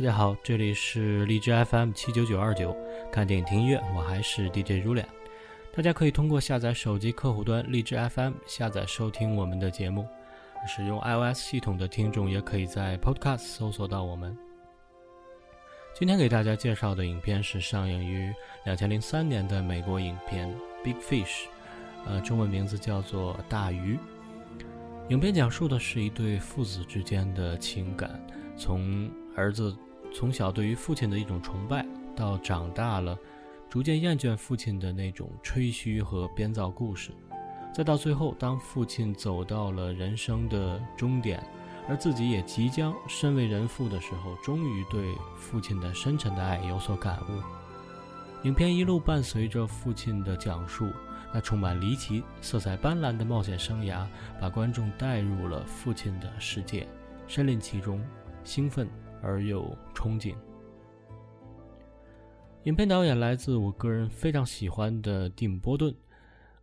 大家好，这里是荔枝 FM 七九九二九，看电影听音乐，我还是 DJ Julia。大家可以通过下载手机客户端荔枝 FM 下载收听我们的节目，使用 iOS 系统的听众也可以在 Podcast 搜索到我们。今天给大家介绍的影片是上映于两千零三年的美国影片《Big Fish》，呃，中文名字叫做《大鱼》。影片讲述的是一对父子之间的情感，从儿子从小对于父亲的一种崇拜，到长大了逐渐厌倦父亲的那种吹嘘和编造故事，再到最后，当父亲走到了人生的终点，而自己也即将身为人父的时候，终于对父亲的深沉的爱有所感悟。影片一路伴随着父亲的讲述。那充满离奇、色彩斑斓的冒险生涯，把观众带入了父亲的世界，身临其中，兴奋而又憧憬。影片导演来自我个人非常喜欢的蒂姆·波顿。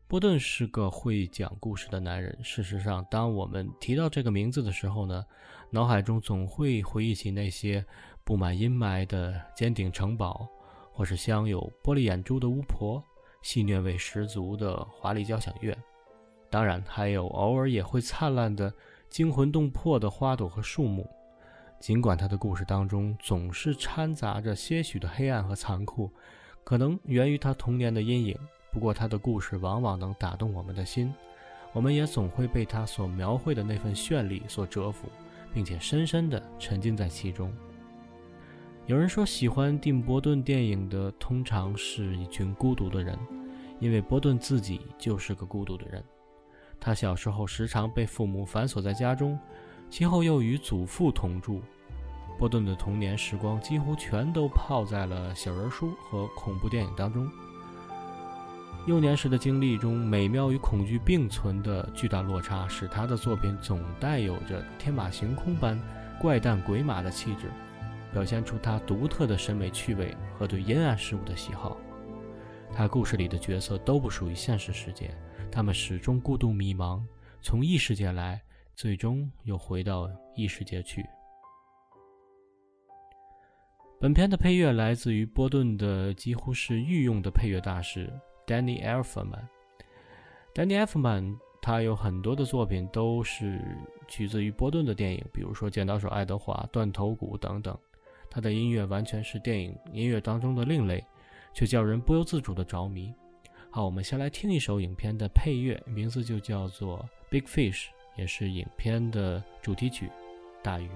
波顿是个会讲故事的男人。事实上，当我们提到这个名字的时候呢，脑海中总会回忆起那些布满阴霾的尖顶城堡，或是镶有玻璃眼珠的巫婆。戏谑味十足的华丽交响乐，当然还有偶尔也会灿烂的惊魂动魄的花朵和树木。尽管他的故事当中总是掺杂着些许的黑暗和残酷，可能源于他童年的阴影。不过他的故事往往能打动我们的心，我们也总会被他所描绘的那份绚丽所折服，并且深深地沉浸在其中。有人说，喜欢蒂姆·波顿电影的通常是一群孤独的人，因为波顿自己就是个孤独的人。他小时候时常被父母反锁在家中，其后又与祖父同住。波顿的童年时光几乎全都泡在了小人书和恐怖电影当中。幼年时的经历中，美妙与恐惧并存的巨大落差，使他的作品总带有着天马行空般怪诞鬼马的气质。表现出他独特的审美趣味和对阴暗事物的喜好。他故事里的角色都不属于现实世界，他们始终孤独迷茫，从异世界来，最终又回到异世界去。本片的配乐来自于波顿的几乎是御用的配乐大师 Danny Elfman。Danny Elfman 他有很多的作品都是取自于波顿的电影，比如说《剪刀手爱德华》《断头谷》等等。他的音乐完全是电影音乐当中的另类，却叫人不由自主的着迷。好，我们先来听一首影片的配乐，名字就叫做《Big Fish》，也是影片的主题曲《大鱼》。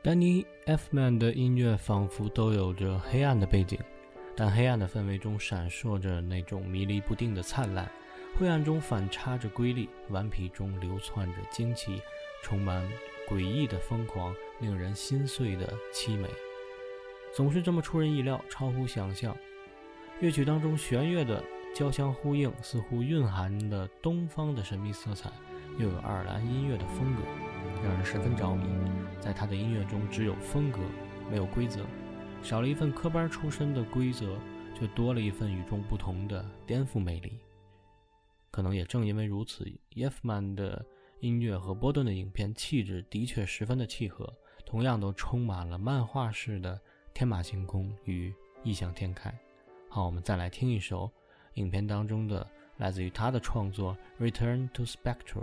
丹尼· F· 曼的音乐仿佛都有着黑暗的背景，但黑暗的氛围中闪烁着那种迷离不定的灿烂，灰暗中反差着瑰丽，顽皮中流窜着惊奇，充满诡异的疯狂，令人心碎的凄美，总是这么出人意料，超乎想象。乐曲当中弦乐的交相呼应，似乎蕴含了东方的神秘色彩，又有爱尔兰音乐的风格，让人十分着迷。在他的音乐中，只有风格，没有规则，少了一份科班出身的规则，却多了一份与众不同的颠覆魅力。可能也正因为如此，耶夫曼的音乐和波顿的影片气质的确十分的契合，同样都充满了漫画式的天马行空与异想天开。好，我们再来听一首影片当中的来自于他的创作《Return to Spectral》。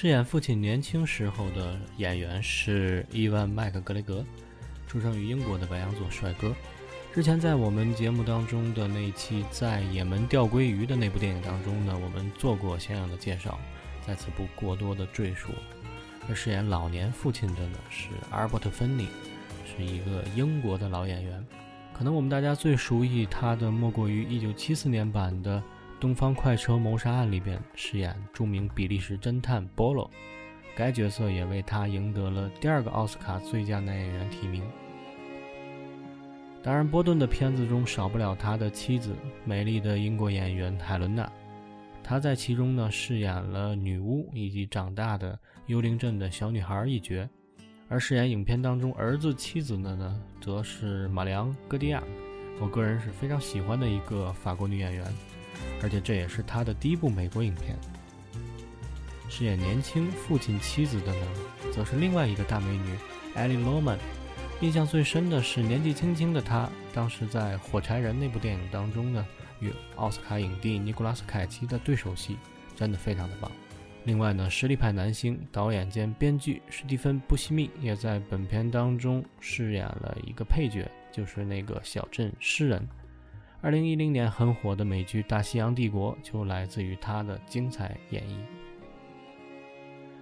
饰演父亲年轻时候的演员是伊万·麦克格雷格，出生于英国的白羊座帅哥。之前在我们节目当中的那一期在也门钓鲑鱼的那部电影当中呢，我们做过相应的介绍，在此不过多的赘述。而饰演老年父亲的呢是阿尔伯特·芬尼，是一个英国的老演员。可能我们大家最熟悉他的莫过于1974年版的。《东方快车谋杀案》里边饰演著名比利时侦探波罗，该角色也为他赢得了第二个奥斯卡最佳男演员提名。当然，波顿的片子中少不了他的妻子，美丽的英国演员海伦娜，她在其中呢饰演了女巫以及长大的幽灵镇的小女孩一角，而饰演影片当中儿子妻子的呢，则是马良·戈迪亚，我个人是非常喜欢的一个法国女演员。而且这也是他的第一部美国影片。饰演年轻父亲妻子的呢，则是另外一个大美女艾莉·罗曼。印象最深的是年纪轻轻的她，当时在《火柴人》那部电影当中呢，与奥斯卡影帝尼古拉斯·凯奇的对手戏，真的非常的棒。另外呢，实力派男星、导演兼编剧史蒂芬·布西密也在本片当中饰演了一个配角，就是那个小镇诗人。二零一零年很火的美剧《大西洋帝国》就来自于他的精彩演绎。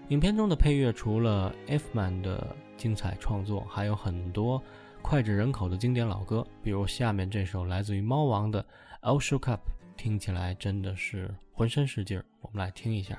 影片中的配乐除了 F 曼的精彩创作，还有很多脍炙人口的经典老歌，比如下面这首来自于猫王的《I'll Shook Up》听起来真的是浑身是劲儿。我们来听一下。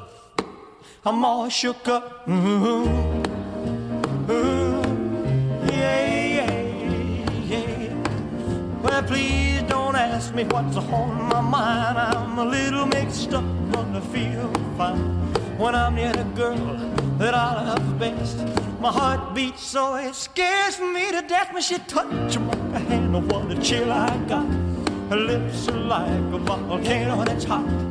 I'm all shook up. Ooh, ooh, yeah, yeah, yeah. Well, please don't ask me what's on my mind. I'm a little mixed up, but I feel fine when I'm near the girl that I love best. My heart beats so it scares me to death when she touches my hand. What a chill I got. Her lips are like a volcano that's hot.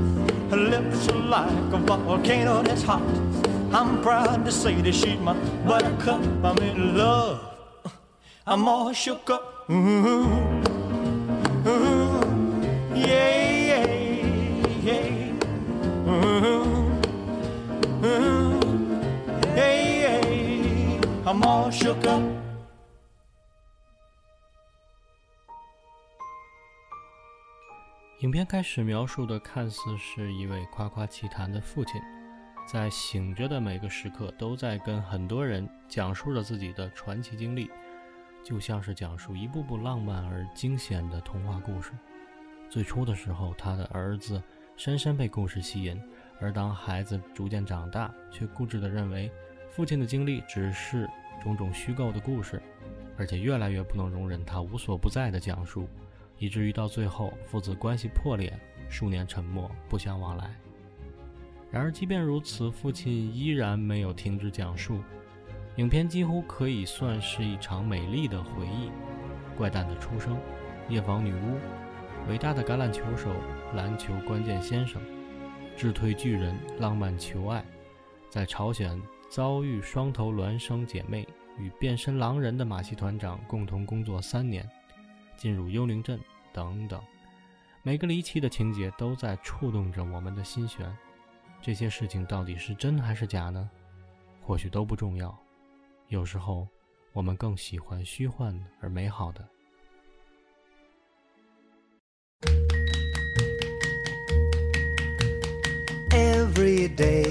Lips are like a volcano that's hot. I'm proud to say that she's my buttercup. I'm in love. I'm all shook up. Ooh, ooh, yeah, yeah, yeah. Ooh, ooh, yeah, yeah. I'm all shook up. 影片开始描述的看似是一位夸夸其谈的父亲，在醒着的每个时刻都在跟很多人讲述着自己的传奇经历，就像是讲述一部部浪漫而惊险的童话故事。最初的时候，他的儿子深深被故事吸引，而当孩子逐渐长大，却固执地认为父亲的经历只是种种虚构的故事，而且越来越不能容忍他无所不在的讲述。以至于到最后，父子关系破裂，数年沉默，不相往来。然而，即便如此，父亲依然没有停止讲述。影片几乎可以算是一场美丽的回忆：怪诞的出生、夜访女巫、伟大的橄榄球手、篮球关键先生、智退巨人、浪漫求爱，在朝鲜遭遇双头孪生姐妹与变身狼人的马戏团长共同工作三年，进入幽灵镇。等等，每个离奇的情节都在触动着我们的心弦。这些事情到底是真还是假呢？或许都不重要。有时候，我们更喜欢虚幻而美好的。Every day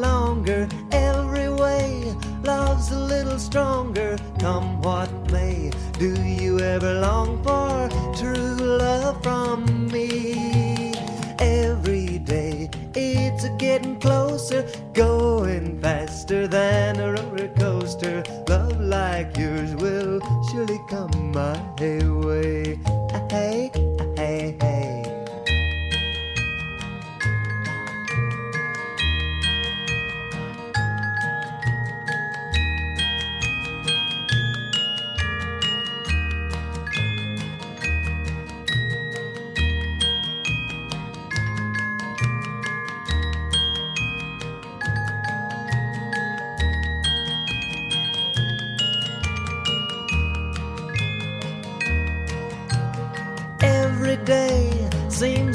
stronger, come what may. Do you ever long for true love from me? Every day it's getting closer, going faster than a roller coaster. Love like yours will surely come my way.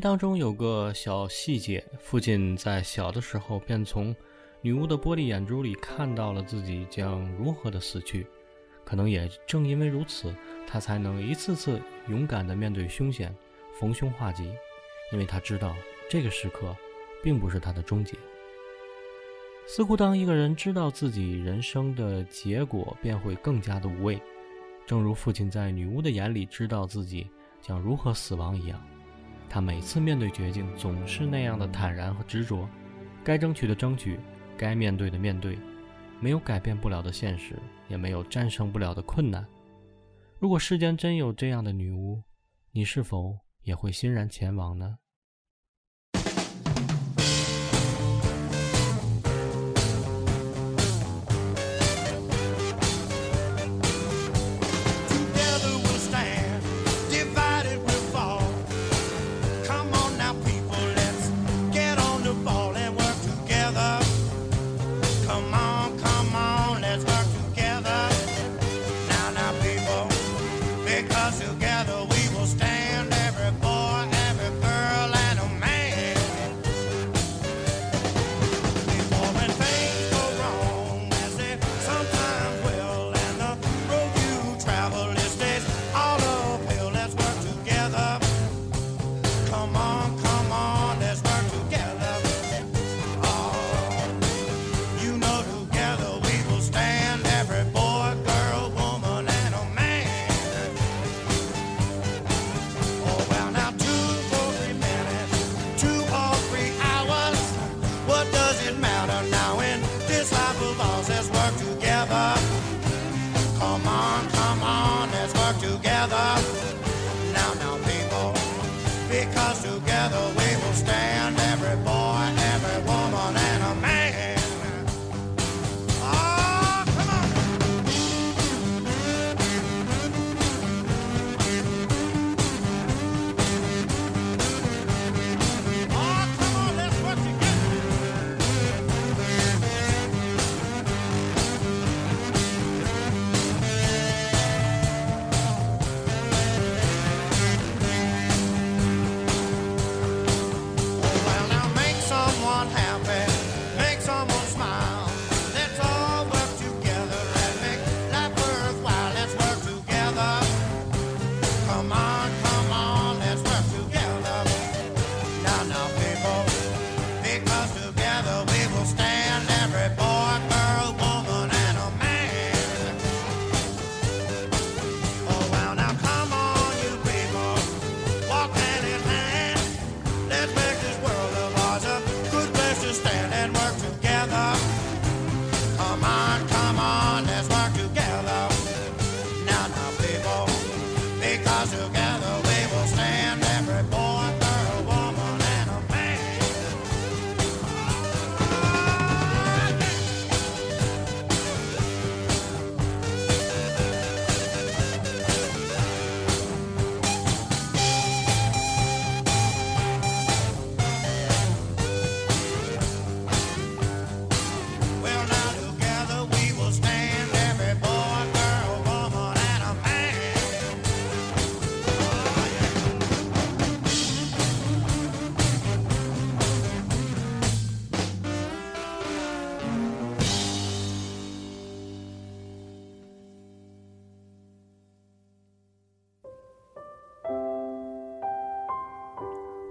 当中有个小细节，父亲在小的时候便从女巫的玻璃眼珠里看到了自己将如何的死去。可能也正因为如此，他才能一次次勇敢地面对凶险，逢凶化吉，因为他知道这个时刻并不是他的终结。似乎当一个人知道自己人生的结果，便会更加的无畏，正如父亲在女巫的眼里知道自己将如何死亡一样。他每次面对绝境，总是那样的坦然和执着，该争取的争取，该面对的面对，没有改变不了的现实，也没有战胜不了的困难。如果世间真有这样的女巫，你是否也会欣然前往呢？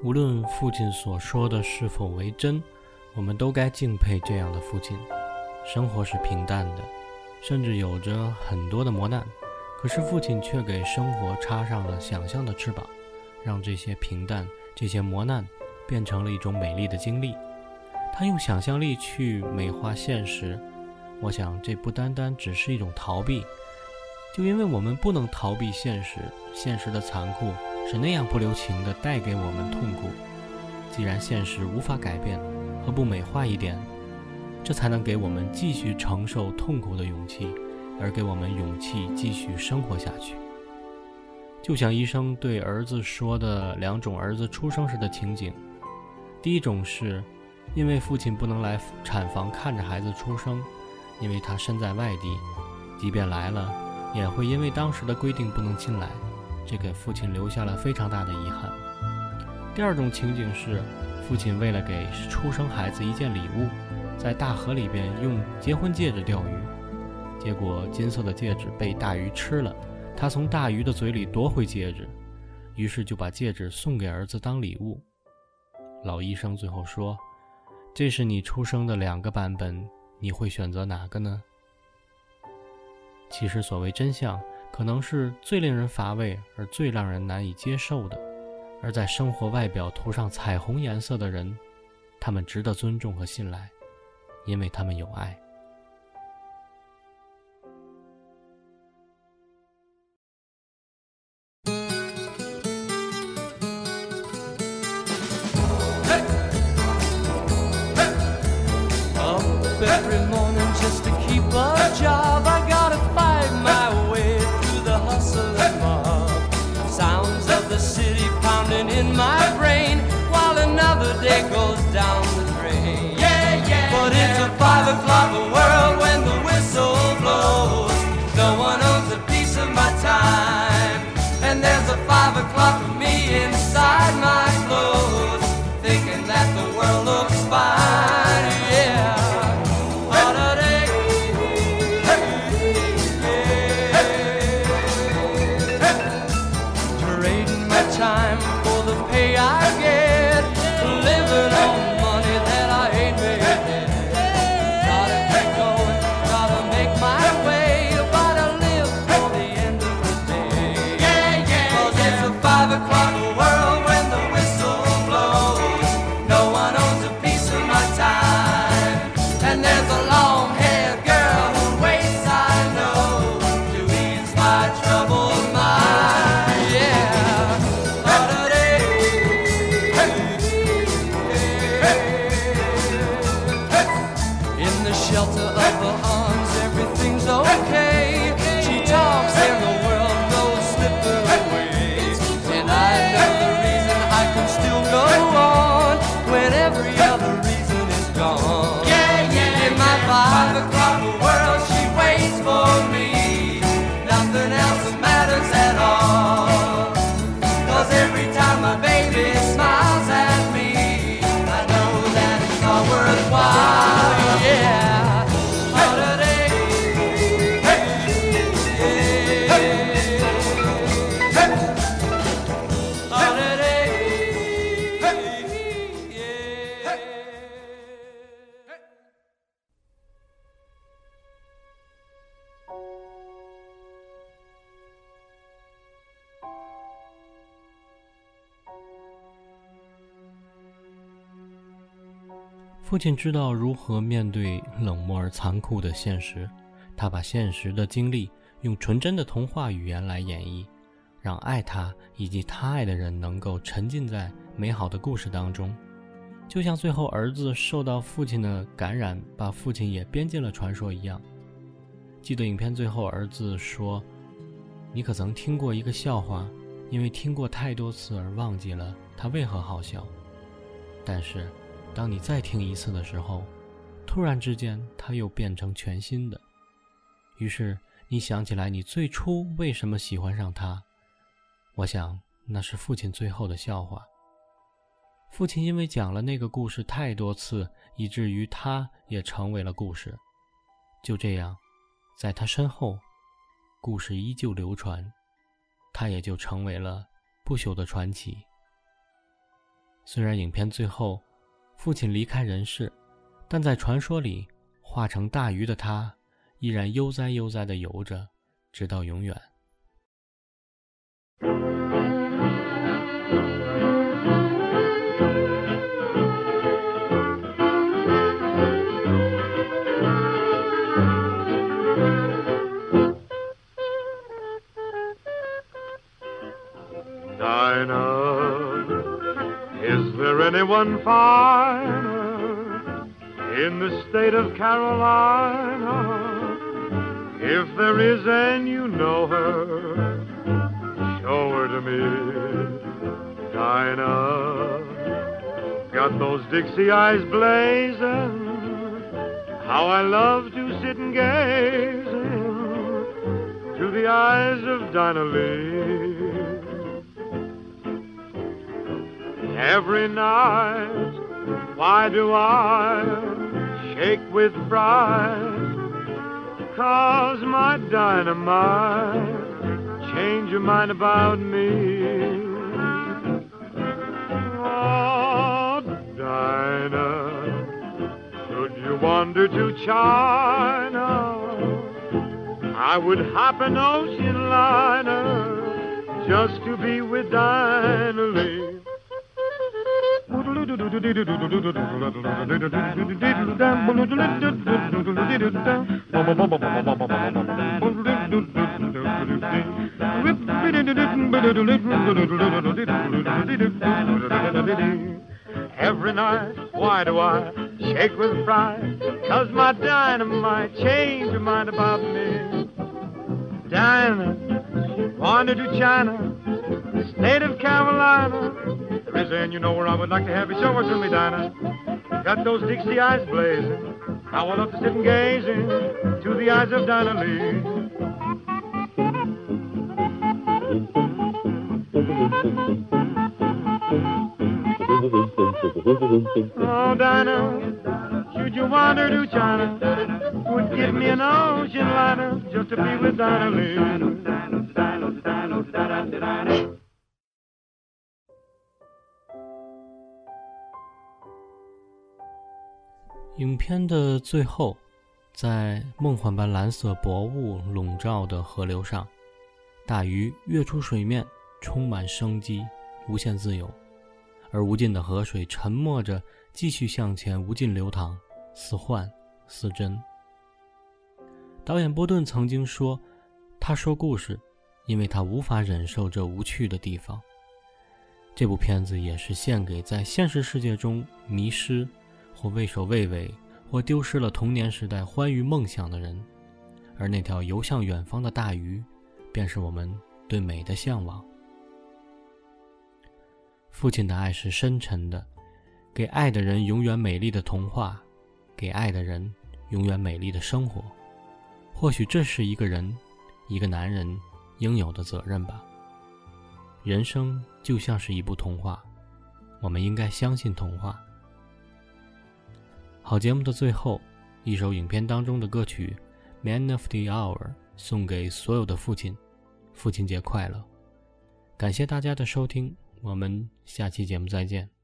无论父亲所说的是否为真，我们都该敬佩这样的父亲。生活是平淡的，甚至有着很多的磨难，可是父亲却给生活插上了想象的翅膀，让这些平淡、这些磨难变成了一种美丽的经历。他用想象力去美化现实，我想这不单单只是一种逃避，就因为我们不能逃避现实，现实的残酷是那样不留情地带给我们痛苦。既然现实无法改变，何不美化一点？这才能给我们继续承受痛苦的勇气，而给我们勇气继续生活下去。就像医生对儿子说的两种儿子出生时的情景：第一种是，因为父亲不能来产房看着孩子出生，因为他身在外地，即便来了，也会因为当时的规定不能进来，这给父亲留下了非常大的遗憾。第二种情景是，父亲为了给出生孩子一件礼物，在大河里边用结婚戒指钓鱼，结果金色的戒指被大鱼吃了，他从大鱼的嘴里夺回戒指，于是就把戒指送给儿子当礼物。老医生最后说：“这是你出生的两个版本，你会选择哪个呢？”其实，所谓真相，可能是最令人乏味而最让人难以接受的。而在生活外表涂上彩虹颜色的人，他们值得尊重和信赖，因为他们有爱。in my brain while another day goes. 父亲知道如何面对冷漠而残酷的现实，他把现实的经历用纯真的童话语言来演绎，让爱他以及他爱的人能够沉浸在美好的故事当中，就像最后儿子受到父亲的感染，把父亲也编进了传说一样。记得影片最后儿子说：“你可曾听过一个笑话？因为听过太多次而忘记了它为何好笑。”但是。当你再听一次的时候，突然之间，它又变成全新的。于是你想起来，你最初为什么喜欢上他？我想那是父亲最后的笑话。父亲因为讲了那个故事太多次，以至于他也成为了故事。就这样，在他身后，故事依旧流传，他也就成为了不朽的传奇。虽然影片最后。父亲离开人世，但在传说里，化成大鱼的他，依然悠哉悠哉地游着，直到永远。There anyone finer in the state of Carolina? If there is and you know her, show her to me. Dinah, got those Dixie eyes blazing. How I love to sit and gaze into the eyes of Dinah Lee. Every night, why do I shake with fright? Cause my dynamite change your mind about me. Oh, Dinah, should you wander to China, I would hop an ocean liner just to be with Dinah Lee. Every night, why do I shake with pride? Cause my dynamite changed your mind about me. Dinah, wandered to China, state of Carolina. Is and you know where I would like to have you show her to me, Dinah. Got those Dixie eyes blazing. I love to sit and gaze into the eyes of Dinah Lee. Oh, Dinah, should you wander to China, would give me an ocean liner just to be with Dinah Lee. 影片的最后，在梦幻般蓝色薄雾笼罩的河流上，大鱼跃出水面，充满生机，无限自由。而无尽的河水沉默着，继续向前，无尽流淌，似幻似真。导演波顿曾经说：“他说故事，因为他无法忍受这无趣的地方。”这部片子也是献给在现实世界中迷失。或畏首畏尾，或丢失了童年时代欢愉梦想的人，而那条游向远方的大鱼，便是我们对美的向往。父亲的爱是深沉的，给爱的人永远美丽的童话，给爱的人永远美丽的生活。或许这是一个人，一个男人应有的责任吧。人生就像是一部童话，我们应该相信童话。好节目的最后，一首影片当中的歌曲《Man of the Hour》送给所有的父亲，父亲节快乐！感谢大家的收听，我们下期节目再见。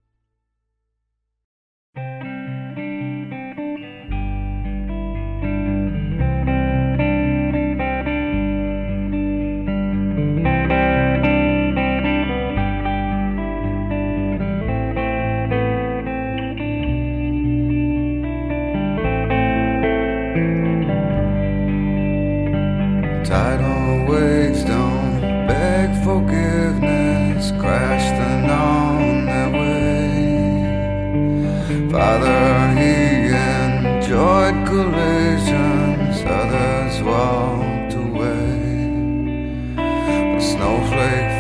father, he enjoyed collisions, others walked away. A snowflake